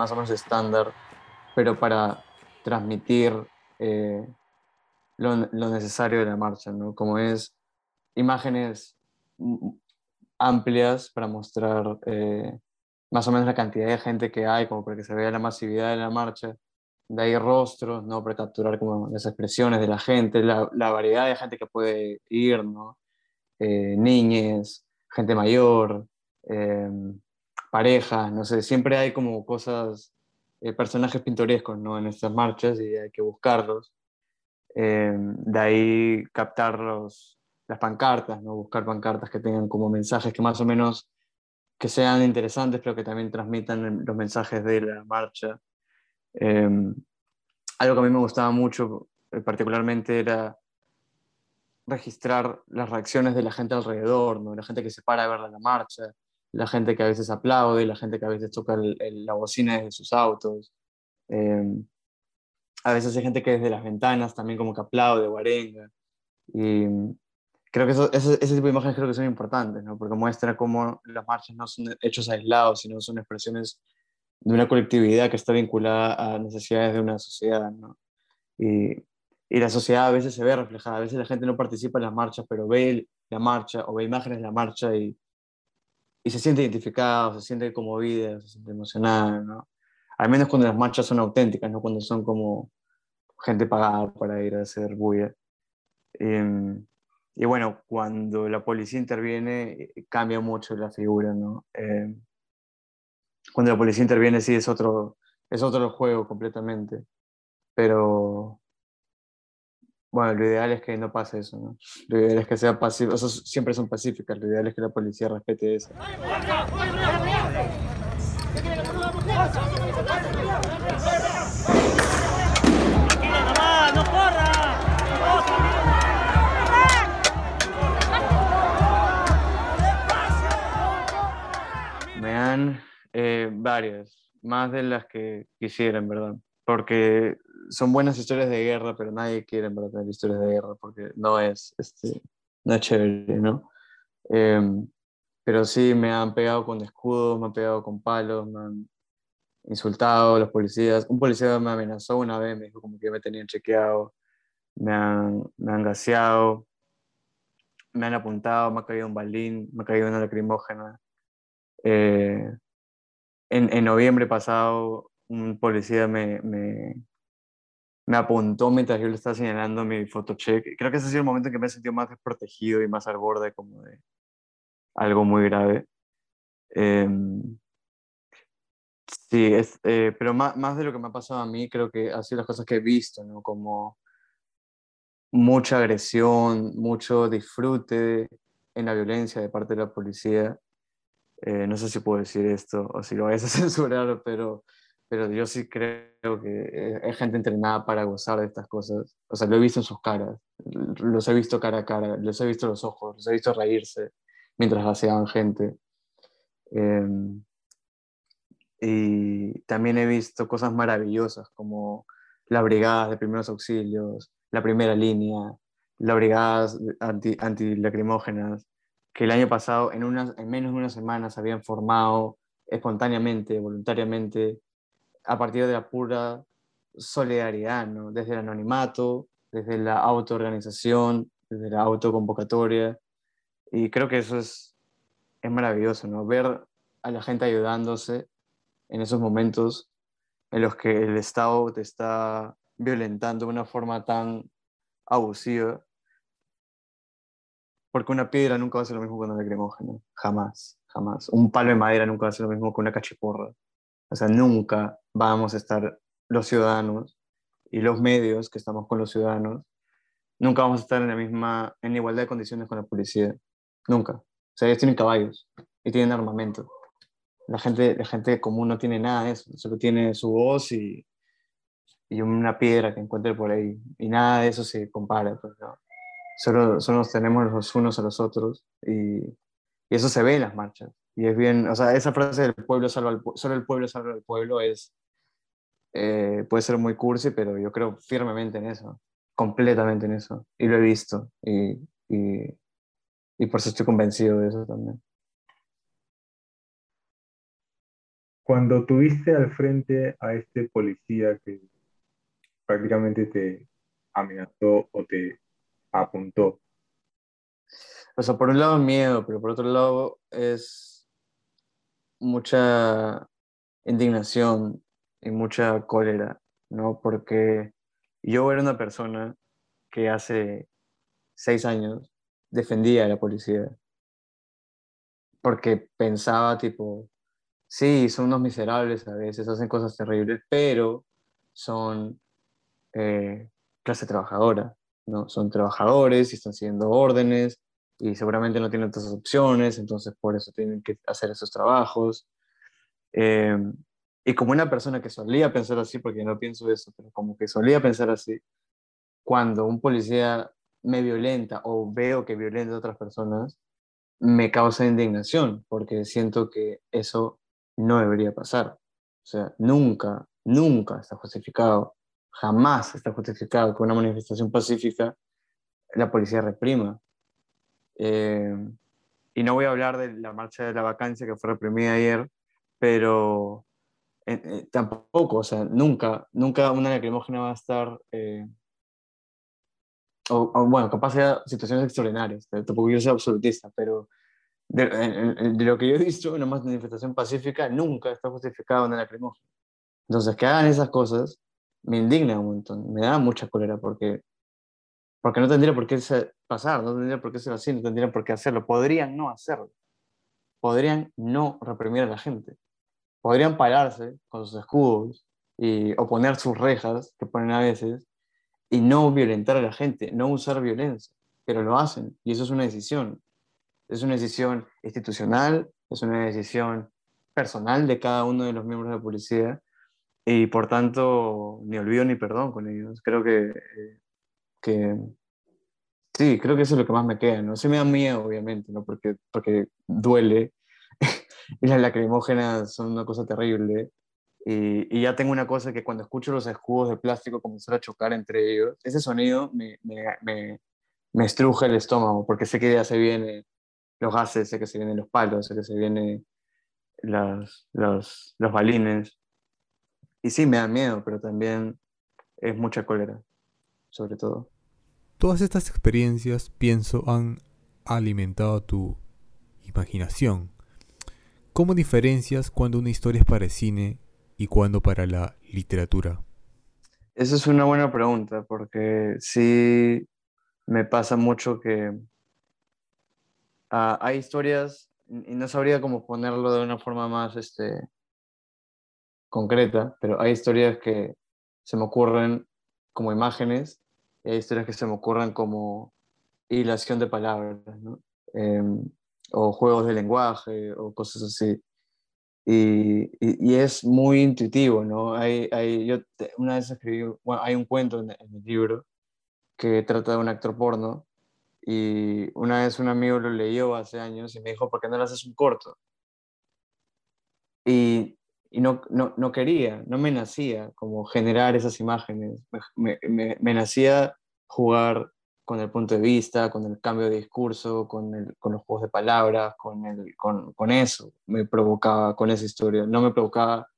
Más o menos estándar, pero para transmitir eh, lo, lo necesario de la marcha, ¿no? Como es imágenes amplias para mostrar eh, más o menos la cantidad de gente que hay, como para que se vea la masividad de la marcha. De ahí rostros, ¿no? Para capturar como las expresiones de la gente, la, la variedad de gente que puede ir, ¿no? Eh, niñes, gente mayor, eh, parejas, no sé, siempre hay como cosas, eh, personajes pintorescos, ¿no? En estas marchas y hay que buscarlos. Eh, de ahí captar los, las pancartas, ¿no? Buscar pancartas que tengan como mensajes que más o menos que sean interesantes, pero que también transmitan los mensajes de la marcha. Eh, algo que a mí me gustaba mucho, eh, particularmente, era registrar las reacciones de la gente alrededor, ¿no? La gente que se para a ver la marcha, la gente que a veces aplaude, la gente que a veces toca el- el- la bocina desde sus autos. Eh, a veces hay gente que desde las ventanas también como que aplaude o. Y creo que eso- ese, tipo de imágenes creo que son importantes, ¿no? Porque muestra cómo las marchas no son hechos aislados, sino son expresiones de una colectividad que está vinculada a necesidades de una sociedad. Y, y la sociedad a veces se ve reflejada, a veces la gente no participa en las marchas, pero ve la marcha o ve imágenes de la marcha y, y se siente identificada, se siente conmovida, se siente emocionada, ¿no? Al menos cuando las marchas son auténticas, no cuando son como gente pagada para ir a hacer bulla. Em, y bueno, cuando la policía interviene, eh, cambia mucho la figura, ¿no? Eh, cuando la policía interviene, sí, es otro, es otro juego completamente. Pero, bueno, lo ideal es que no pase eso, ¿no? Lo ideal es que sea pacífico, eso siempre son pacíficas, lo ideal es que la policía respete eso. Me han eh, varias, más de las que quisiera, en verdad, porque son buenas historias de guerra, pero nadie quiere tener historias de guerra, porque no es, este, no es chévere, ¿no? Em, pero sí me han pegado con escudos, me han pegado con palos, me han insultado los policías. Un policía me amenazó una vez, me dijo como que me tenían chequeado, me han, me han gaseado, me han apuntado, me ha caído un balín, me ha caído una lacrimógena. Eh, en, en, noviembre pasado, un policía me, me, me, apuntó mientras yo le estaba señalando mi fotocheck. Creo que ese ha sido el momento en que me he sentido más desprotegido y más al borde como de algo muy grave. Eh, sí, es, eh, pero más, más, de lo que me ha pasado a mí, creo que ha sido las cosas que he visto, ¿no? Como mucha agresión, mucho disfrute en la violencia de parte de la policía. Eh, no sé si puedo decir esto o si lo vais a censurar, pero, pero yo sí creo que hay gente entrenada para gozar de estas cosas. O sea, lo he visto en sus caras, los he visto cara a cara, los he visto los ojos, los he visto reírse mientras hacían gente. Eh, y también he visto cosas maravillosas como las brigadas de primeros auxilios, la primera línea, las brigadas anti, antilacrimógenas, que el año pasado, en, unas, en menos de una semana, se habían formado espontáneamente, voluntariamente, a partir de la pura solidaridad, ¿no? desde el anonimato, desde la autoorganización, desde la autoconvocatoria. Y creo que eso es, es maravilloso, ¿no? ver a la gente ayudándose en esos momentos en los que el Estado te está violentando de una forma tan abusiva. Porque una piedra nunca va a ser lo mismo que una lacrimógena. Jamás, jamás. Un palo de madera nunca va a ser lo mismo que una cachiporra. O sea, nunca vamos a estar los ciudadanos y los medios que estamos con los ciudadanos, nunca vamos a estar en la misma, en igualdad de condiciones con la policía. Nunca. O sea, ellos tienen caballos y tienen armamento. La gente, la gente común no tiene nada de eso, solo tiene su voz y, y una piedra que encuentre por ahí. Y nada de eso se compara. Pues, ¿no? solo, solo nos tenemos los unos a los otros y, y, eso se ve en las marchas. Y es bien, o sea, esa frase del pueblo salva al, solo el pueblo salva al pueblo es, eh, puede ser muy cursi, pero yo creo firmemente en eso, completamente en eso. Y lo he visto y, y, y por eso estoy convencido de eso también. Cuando tuviste al frente a este policía que prácticamente te amenazó o te apuntó? O sea, por un lado miedo, pero por otro lado es mucha indignación y mucha cólera, ¿no? Porque yo era una persona que hace seis años defendía a la policía. Porque pensaba, tipo, sí, son unos miserables a veces, hacen cosas terribles, pero son eh, clase trabajadora, ¿no? Son trabajadores y están siguiendo órdenes y seguramente no tienen otras opciones, entonces por eso tienen que hacer esos trabajos. Eh, y como una persona que solía pensar así, porque no pienso eso, pero como que solía pensar así, cuando un policía me violenta o veo que violenta a otras personas, me causa indignación, porque siento que eso no debería pasar. O sea, nunca, nunca está justificado Jamás está justificado que una manifestación pacífica la policía reprima. Eh, y no voy a hablar de la marcha de la vacancia que fue reprimida ayer, pero eh, eh, tampoco, o sea, nunca, nunca una lacrimógena va a estar, o, bueno, capaz sea situaciones extraordinarias, tampoco quiero ser absolutista, pero de, de, lo que yo he visto, una manifestación pacífica nunca está justificada una lacrimógena. Entonces, que hagan esas cosas me indigna un montón, me da mucha cólera porque Porque no tendría por qué ser- pasar, no tendría por qué ser así, no tendrían por qué hacerlo. Podrían no hacerlo. Podrían no reprimir a la gente. Podrían pararse con sus escudos y oponer sus rejas que ponen a veces y no violentar a la gente, no usar violencia, pero lo hacen y eso es una decisión. Es una decisión institucional, es una decisión personal de cada uno de los miembros de la policía y por tanto ni olvido ni perdón con ellos. Creo que, eh, que sí, creo que eso es lo que más me queda, ¿no? Sí me da miedo, obviamente, ¿no? Porque, porque duele y las lacrimógenas son una cosa terrible. Y, y ya tengo una cosa que cuando escucho los escudos de plástico comenzar a chocar entre ellos, ese sonido me, me, me, me estruja el estómago, porque sé que ya se vienen los gases, sé que se vienen los palos, sé que se vienen las, los, los balines. Y sí, me da miedo, pero también es mucha cólera, sobre todo. Todas estas experiencias, pienso, han alimentado tu imaginación. ¿Cómo diferencias cuando una historia es para el cine y cuando para la literatura? Esa es una buena pregunta, porque sí me pasa mucho que ah, hay historias, y no sabría cómo ponerlo de una forma más este, concreta, pero hay historias que se me ocurren como imágenes hay historias que se me ocurren como hilación de palabras, ¿no? Em, o juegos de lenguaje o cosas así. Y, y- y es muy intuitivo, ¿no? Hay, hay, yo te- una vez escribí, bueno, hay un cuento en, en el libro que trata de un actor porno y una vez un amigo lo leyó hace años y me dijo, ¿por qué no le haces un corto? Y, y no, no, no quería, no me nacía como generar esas imágenes, me, me, me- nacía jugar con el punto de vista, con el cambio de discurso, con, el, con los juegos de palabras, con, el, con, con eso, me provocaba con esa historia, no me provocaba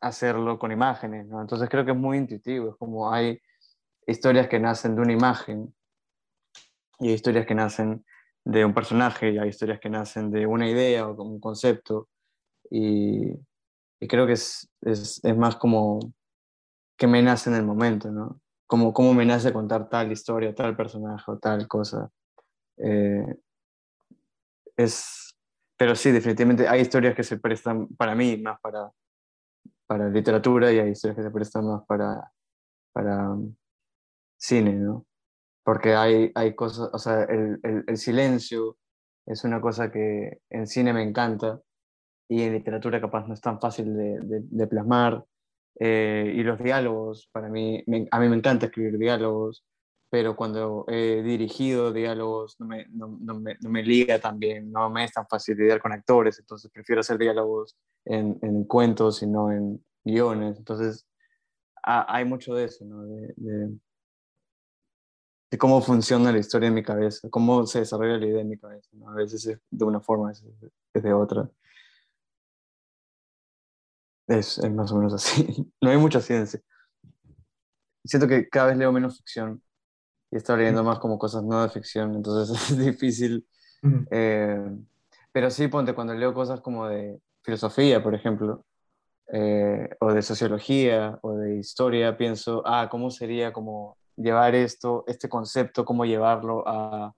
hacerlo con imágenes, ¿no? Entonces creo que es muy intuitivo, es como hay historias que nacen de una imagen y hay historias que nacen de un personaje y hay historias que nacen de una idea o un concepto y, y creo que es, es, es más como que me nace en el momento, ¿no? Como cómo me nace contar tal historia, tal personaje o tal cosa. Eh, es, pero sí, definitivamente hay historias que se prestan para mí más para, para literatura y hay historias que se prestan más para, para um, cine, ¿no? Porque hay, hay cosas, o sea, el, el, el silencio es una cosa que en cine me encanta y en literatura capaz no es tan fácil de, de, de plasmar. Eh, y los diálogos, para mí, me- a mí me encanta escribir diálogos, pero cuando he dirigido diálogos no me, no, no me, no me liga tan bien, no me es tan fácil lidiar con actores, entonces prefiero hacer diálogos en, en cuentos y no en guiones. Entonces, ha- hay mucho de eso, ¿no? De, de- de cómo funciona la historia en mi cabeza, cómo se desarrolla la idea en mi cabeza. ¿no? A veces es de una forma, a veces es de otra. Es, es más o menos así. No hay mucha ciencia. Siento que cada vez leo menos ficción y estoy leyendo más como cosas no de ficción, entonces es difícil. Eh, pero sí, ponte, cuando leo cosas como de filosofía, por ejemplo, eh, o de sociología, o de historia, pienso, ah, ¿cómo sería como llevar esto, este concepto, cómo llevarlo a,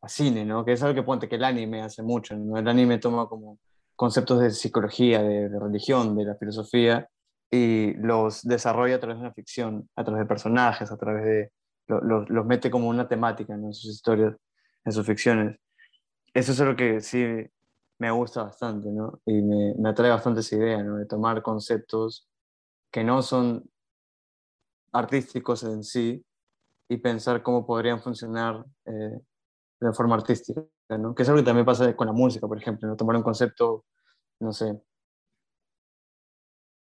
a cine, ¿no? Que es algo que ponte, que el anime hace mucho, ¿no? El anime toma como conceptos de psicología, de, religión, de la filosofía, y los desarrolla a través de una ficción, a través de personajes, a través de... lo- lo- los mete como una temática en sus historias, en sus ficciones. Eso es algo que sí me gusta bastante, ¿no? Y me, me atrae bastante esa idea, ¿no? De tomar conceptos que no son artísticos en sí y pensar cómo podrían funcionar eh, de forma artística, ¿no? Que es algo que también pasa con la música, por ejemplo, ¿no? Tomar un concepto, no sé,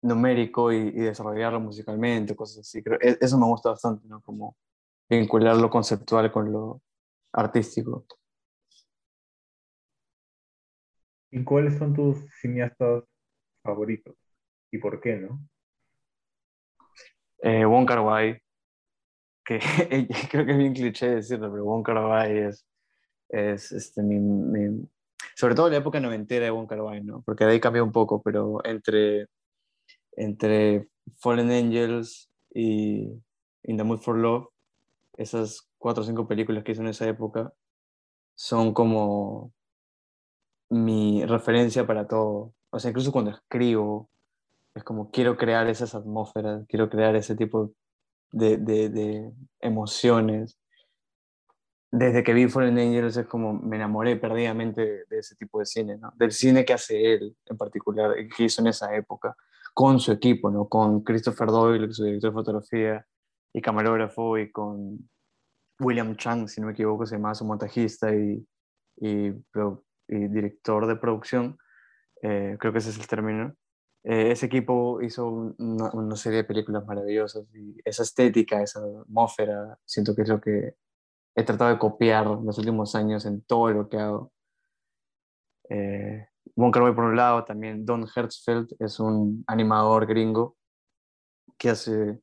numérico y, y desarrollarlo musicalmente, cosas así. Creo, e- eso me gusta bastante, ¿no? Como vincular lo conceptual con lo artístico. ¿Y cuáles son tus cineastas favoritos? ¿Y por qué, no? Eh, Wong Kar Wai, que creo que es bien cliché decirlo, pero Wong Kar Wai es, es este, mi, mi- sobre todo la época noventera de Wong Kar Wai, ¿no? Porque de ahí cambió un poco, pero entre, entre Fallen Angels y In the Mood for Love, esas cuatro o cinco películas que hizo en esa época son como mi referencia para todo. O sea, incluso cuando escribo, es como quiero crear esas atmósferas, quiero crear ese tipo de, de emociones. Desde que vi Fallen Angels es como me enamoré perdidamente de, ese tipo de cine, ¿no? Del cine que hace él en particular, que hizo en esa época, con su equipo, ¿no? Con Christopher Doyle, su director de fotografía y camarógrafo, y con William Chang, si no me equivoco, se llama su montajista y, y, y director de producción, eh, creo que ese es el término. Eh, ese equipo hizo un- una, una serie de películas maravillosas y esa estética, esa atmósfera, siento que es lo que he tratado de copiar los últimos años en todo lo que hago. Eh, Kar Wai por un lado, también Don Hertzfeld es un animador gringo que hace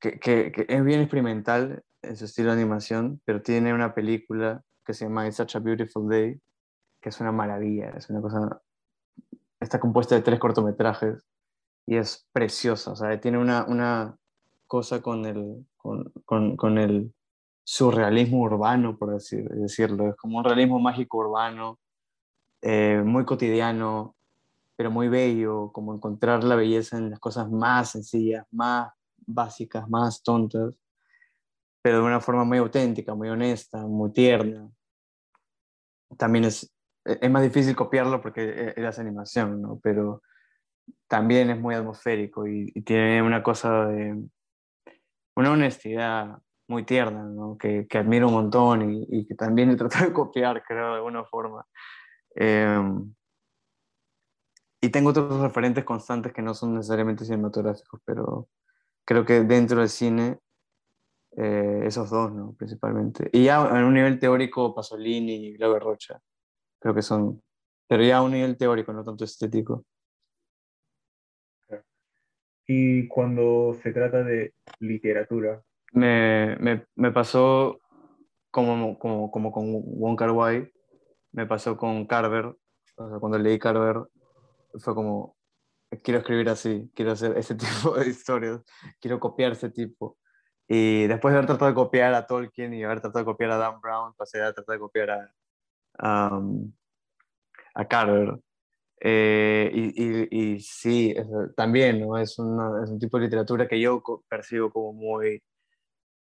que, que- que es bien experimental en su estilo de animación, pero tiene una película que se llama It's Such a Beautiful Day, que es una maravilla, es una cosa, está compuesta de tres cortometrajes y es preciosa, o sea, tiene una, una cosa con el, con, con- con el surrealismo urbano, por decir- decirlo, es como un realismo mágico urbano, eh, muy cotidiano, pero muy bello, como encontrar la belleza en las cosas más sencillas, más básicas, más tontas, pero de una forma muy auténtica, muy honesta, muy tierna. También es, e- es más difícil copiarlo porque e- era animación, ¿no? Pero también es muy atmosférico y, y tiene una cosa de una honestidad muy tierna, ¿no? Que, que admiro un montón y, y que también he tratado de copiar, creo, de alguna forma. Em, y tengo otros referentes constantes que no son necesariamente cinematográficos, pero creo que dentro del cine, eh, esos dos, ¿no? Principalmente. Y ya en un nivel teórico, Pasolini y Glauber Rocha, creo que son, pero ya a un nivel teórico, no tanto estético. Y cuando se trata de literatura, Me, me, me pasó como, como, como con Wong Kar Wai, me pasó con Carver, o sea, cuando leí Carver, fue como, quiero escribir así, quiero hacer ese tipo de historias, quiero copiar ese tipo. Y después de haber tratado de copiar a Tolkien y haber tratado de copiar a Dan Brown, pasé a tratar de copiar a, a, a Carver. Eh, y, y, y sí, es- también ¿no? es, una- es un tipo de literatura que yo percibo como muy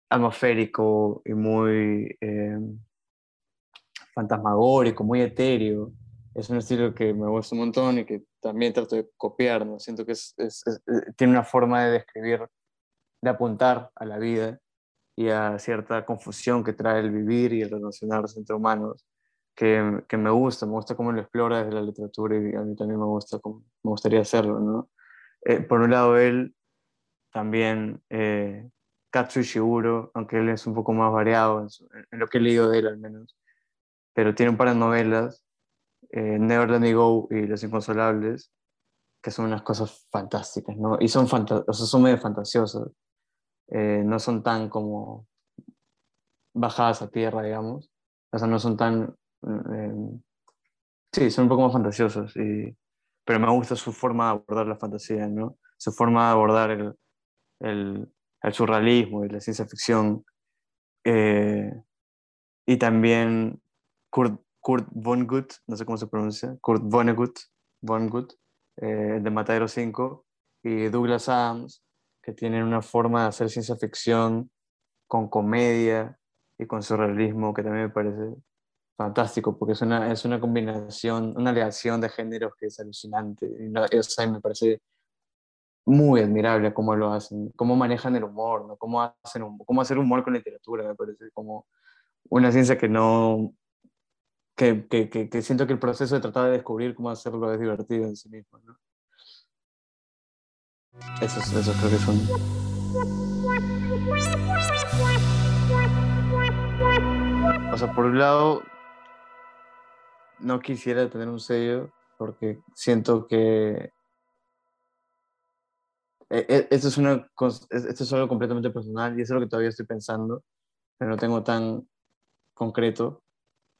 atmosférico y muy eh, fantasmagórico, muy etéreo. Es un estilo que me gusta un montón y que también trato de copiar, ¿no? Siento que es- es- es- eh, tiene una forma de describir, de apuntar a la vida y a cierta confusión que trae el vivir y el relacionarse entre humanos, que, que me gusta, me gusta cómo lo explora desde la literatura y a mí también me gusta, cómo- me gustaría hacerlo, ¿no? Eh, por un lado, él también, eh, Katsu Ishiguro, aunque él es un poco más variado en, su- en lo que he leído de él al menos, pero tiene un par de novelas, eh, Never Let Me Go y Los Inconsolables, que son unas cosas fantásticas, ¿no? Y son, o sea, son medio fantasiosas, eh, no son tan como bajadas a tierra, digamos, o sea, no son tan... eh, sí, son un poco más fantasiosas, y, pero me gusta su forma de abordar la fantasía, ¿no? Su forma de abordar el, el, el surrealismo y la ciencia ficción. eh, y también Kurt, Kurt Vonnegut, no sé cómo se pronuncia, Kurt Vonnegut, Vonnegut eh, de Matadero 5, y Douglas Adams, que tienen una forma de hacer ciencia ficción con comedia y con surrealismo que también me parece fantástico, porque es una, es una combinación, una aleación de géneros que es alucinante. Y, no- o sea, me parece muy admirable cómo lo hacen, cómo manejan el humor, ¿no? cómo, hacen, cómo hacer humor con literatura, me parece como una ciencia que no, que, que, que, siento que el proceso de tratar de descubrir cómo hacerlo es divertido en sí mismo. ¿no? Esos creo que son... O sea, por un lado, no quisiera tener un sello porque siento que e- e- esto es, una, esto es algo completamente personal y es lo que todavía estoy pensando, pero no tengo tan concreto,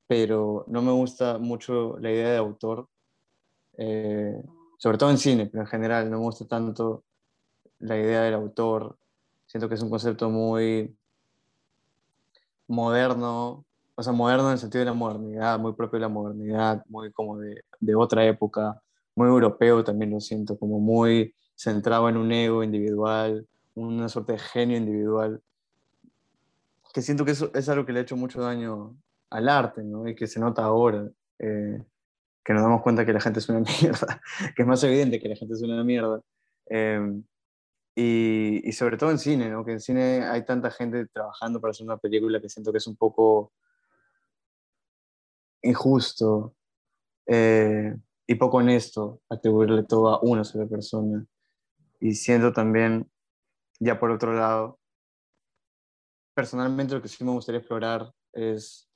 pero no me gusta mucho la idea de autor, eh, sobre todo en cine, pero en general no me gusta tanto la idea del autor, siento que es un concepto muy moderno, o sea, moderno en el sentido de la modernidad, muy propio de la modernidad, muy como de, de otra época, muy europeo también lo siento, como muy centrado en un ego individual, una suerte de genio individual, que siento que eso es algo que le ha hecho mucho daño al arte, ¿no? Y que se nota ahora, eh, que nos damos cuenta que la gente es una mierda, que es más evidente que la gente es una mierda. Eh, y, y, sobre todo en cine, ¿no? Que en cine hay tanta gente trabajando para hacer una película que siento que es un poco injusto eh, y poco honesto atribuirle todo a una sola persona. Y siento también, ya por otro lado, personalmente lo que sí me gustaría explorar es,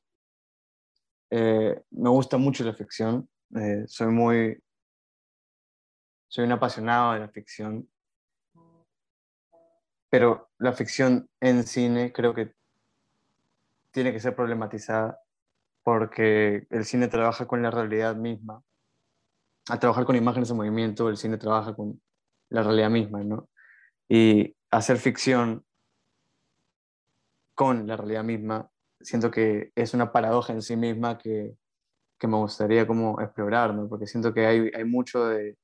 eh, me gusta mucho la ficción, eh, soy muy, soy un apasionado de la ficción, pero la ficción en cine creo que tiene que ser problematizada porque el cine trabaja con la realidad misma. Al trabajar con imágenes en movimiento, el cine trabaja con la realidad misma, ¿no? Y hacer ficción con la realidad misma, siento que es una paradoja en sí misma que, que me gustaría como explorar, ¿no? Porque siento que hay, hay mucho de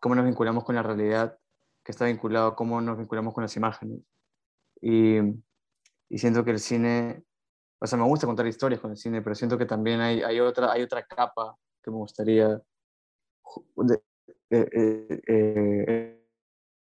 cómo nos vinculamos con la realidad que está vinculado a cómo nos vinculamos con las imágenes. Y, y siento que el cine o sea, me gusta contar historias con el cine, pero siento que también hay, hay, otra, hay otra capa que me gustaría eh, eh, eh,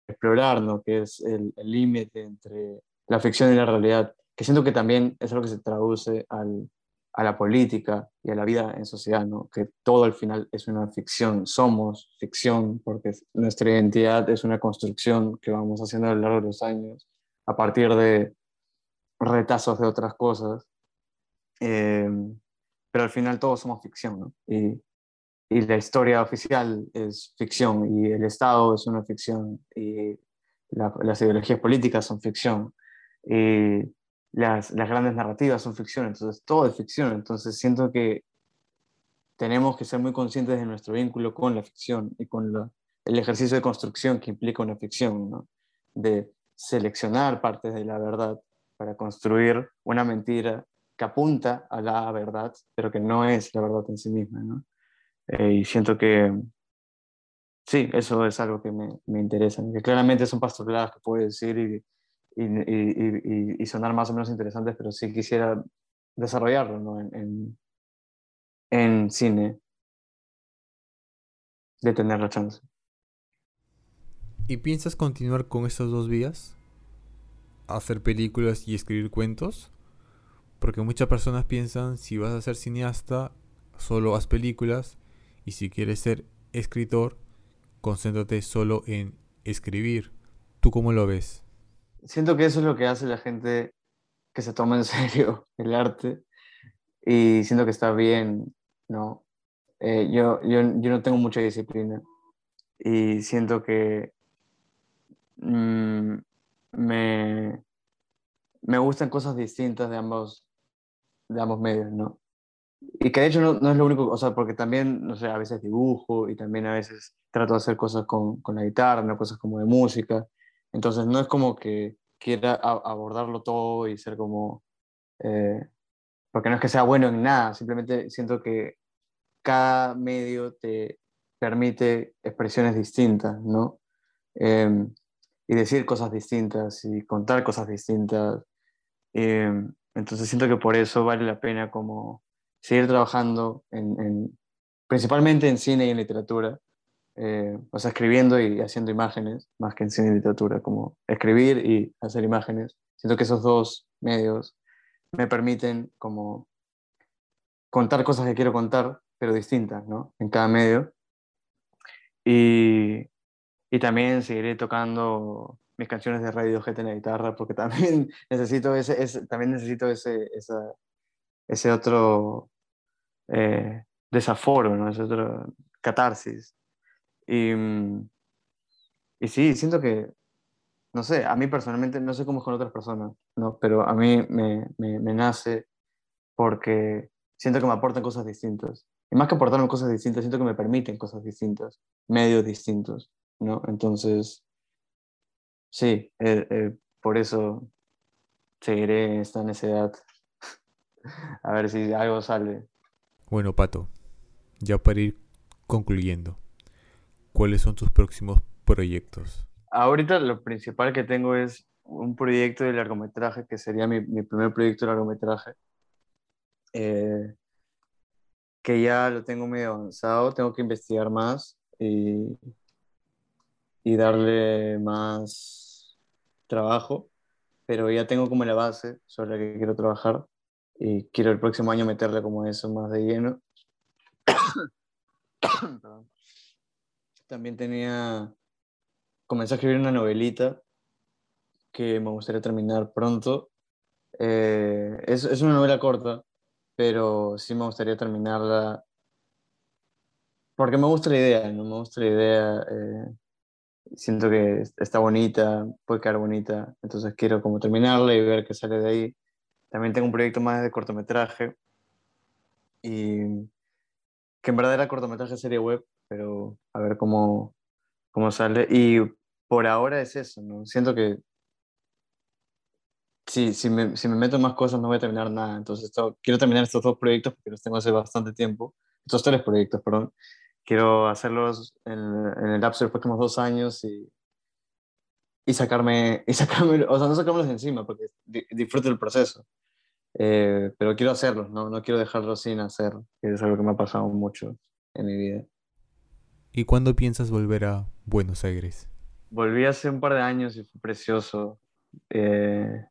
explorar, ¿no? Que es el límite entre la ficción y la realidad, que siento que también es algo que se traduce a la política y a la vida en sociedad, ¿no? Que todo al final es una ficción, somos ficción, porque nuestra identidad es una construcción que vamos haciendo a lo largo de los años, a partir de retazos de otras cosas eh, pero al final todos somos ficción, ¿no? Y, y, la historia oficial es ficción y el Estado es una ficción y las ideologías políticas son ficción y las, las, grandes narrativas son ficción, entonces todo es ficción, entonces siento que tenemos que ser muy conscientes de nuestro vínculo con la ficción y con el ejercicio de construcción que implica una ficción, ¿no? de seleccionar partes de la verdad para construir una mentira que apunta a la verdad, pero que no es la verdad en sí misma. ¿no? Eh, y siento que sí, eso es algo que me, me interesa, que claramente son pastoreladas que puedo decir y, y, y, y, sonar más o menos interesantes, pero sí quisiera desarrollarlo ¿no? en, en, en cine, de tener la chance. ¿Y piensas continuar con estas dos vías? ¿Hacer películas y escribir cuentos? Porque muchas personas piensan, si vas a ser cineasta, solo haz películas. Y si quieres ser escritor, concéntrate solo en escribir. ¿Tú cómo lo ves? Siento que eso es lo que hace la gente que se toma en serio el arte. Y siento que está bien, ¿no? Eh, yo, yo, yo, no tengo mucha disciplina. Y siento que mmm, me, me gustan cosas distintas de ambos, de ambos medios, ¿no? Y que de hecho no, no, es lo único, o sea, porque también, no sé, a veces dibujo y también a veces trato de hacer cosas con, con la guitarra, ¿no? cosas como de música. Entonces no es como que quiera abordarlo todo y ser como... Eh, porque no es que sea bueno en nada, simplemente siento que cada medio te permite expresiones distintas, ¿no? Eh, y decir cosas distintas y contar cosas distintas. Eh, entonces siento que por eso vale la pena como seguir trabajando en, en principalmente en cine y en literatura, eh, o sea, escribiendo y haciendo imágenes, más que en cine y literatura, como escribir y hacer imágenes. Siento que esos dos medios me permiten como contar cosas que quiero contar, pero distintas, ¿no? En cada medio. Y, y también seguiré tocando mis canciones de Radiohead en la guitarra, porque también necesito ese, ese también necesito ese, esa, ese otro eh, desaforo, ¿no? ese otro catarsis. Y, y sí, siento que, no sé, a mí personalmente, no sé cómo es con otras personas, ¿no? pero a mí me, me, nace porque siento que me aportan cosas distintas. Y más que aportarme cosas distintas, siento que me permiten cosas distintas, medios distintos, ¿no? Entonces, Sí, eh, eh, por eso seguiré esta necesidad A ver si algo sale. Bueno, Pato, ya para ir concluyendo, ¿cuáles son tus próximos proyectos? Ahorita lo principal que tengo es un proyecto de largometraje, que sería mi, mi primer proyecto de largometraje, eh, que ya lo tengo medio avanzado, tengo que investigar más y, y darle más trabajo, pero ya tengo como la base sobre la que quiero trabajar y quiero el próximo año meterle como eso más de lleno. También tenía, comencé a escribir una novelita que me gustaría terminar pronto. Eh, es, es una novela corta, pero sí me gustaría terminarla porque me gusta la idea, ¿no? Me gusta la idea, eh, siento que está bonita, puede quedar bonita, entonces quiero como terminarla y ver qué sale de ahí. También tengo un proyecto más de cortometraje y que en verdad era cortometraje serie web, pero a ver cómo, cómo sale. Y por ahora es eso, ¿no? Siento que sí, si me, si me meto en más cosas no voy a terminar nada. Entonces esto, quiero terminar estos dos proyectos porque los tengo hace bastante tiempo. Estos tres proyectos, perdón. Quiero hacerlos en, en el lapso de los próximos dos años y, y sacarme, y sacarme, o sea, no sacármelos encima porque di- disfruto el proceso. Eh, pero quiero hacerlos, ¿no? no quiero dejarlos sin hacer, que es algo que me ha pasado mucho en mi vida. ¿Y cuándo piensas volver a Buenos Aires? Volví hace un par de años y fue precioso. Eh,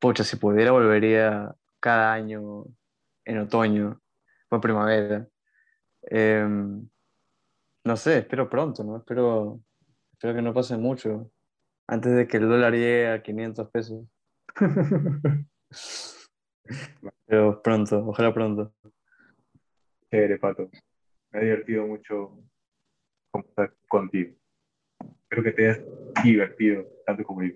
pucha, si pudiera volvería cada año en otoño o en primavera. Eh, no sé, espero pronto, ¿no? Espero, espero que no pase mucho antes de que el dólar llegue a 500 pesos. Pero pronto, ojalá pronto. Chévere, Pato. Me ha divertido mucho conversar contigo. Espero que te hayas divertido tanto como yo.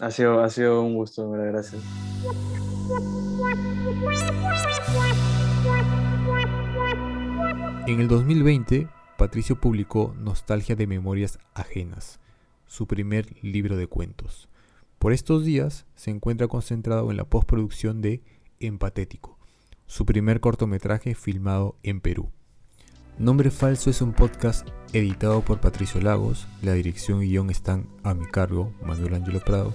Ha sido, ha sido un gusto, gracias. En el 2020, Patricio publicó Nostalgia de Memorias Ajenas, su primer libro de cuentos. Por estos días se encuentra concentrado en la postproducción de Empatético, su primer cortometraje filmado en Perú. Nombre Falso es un podcast editado por Patricio Lagos, la dirección y guion están a mi cargo, Manuel Ángelo Prado,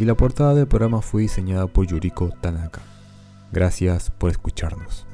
y la portada del programa fue diseñada por Yuriko Tanaka. Gracias por escucharnos.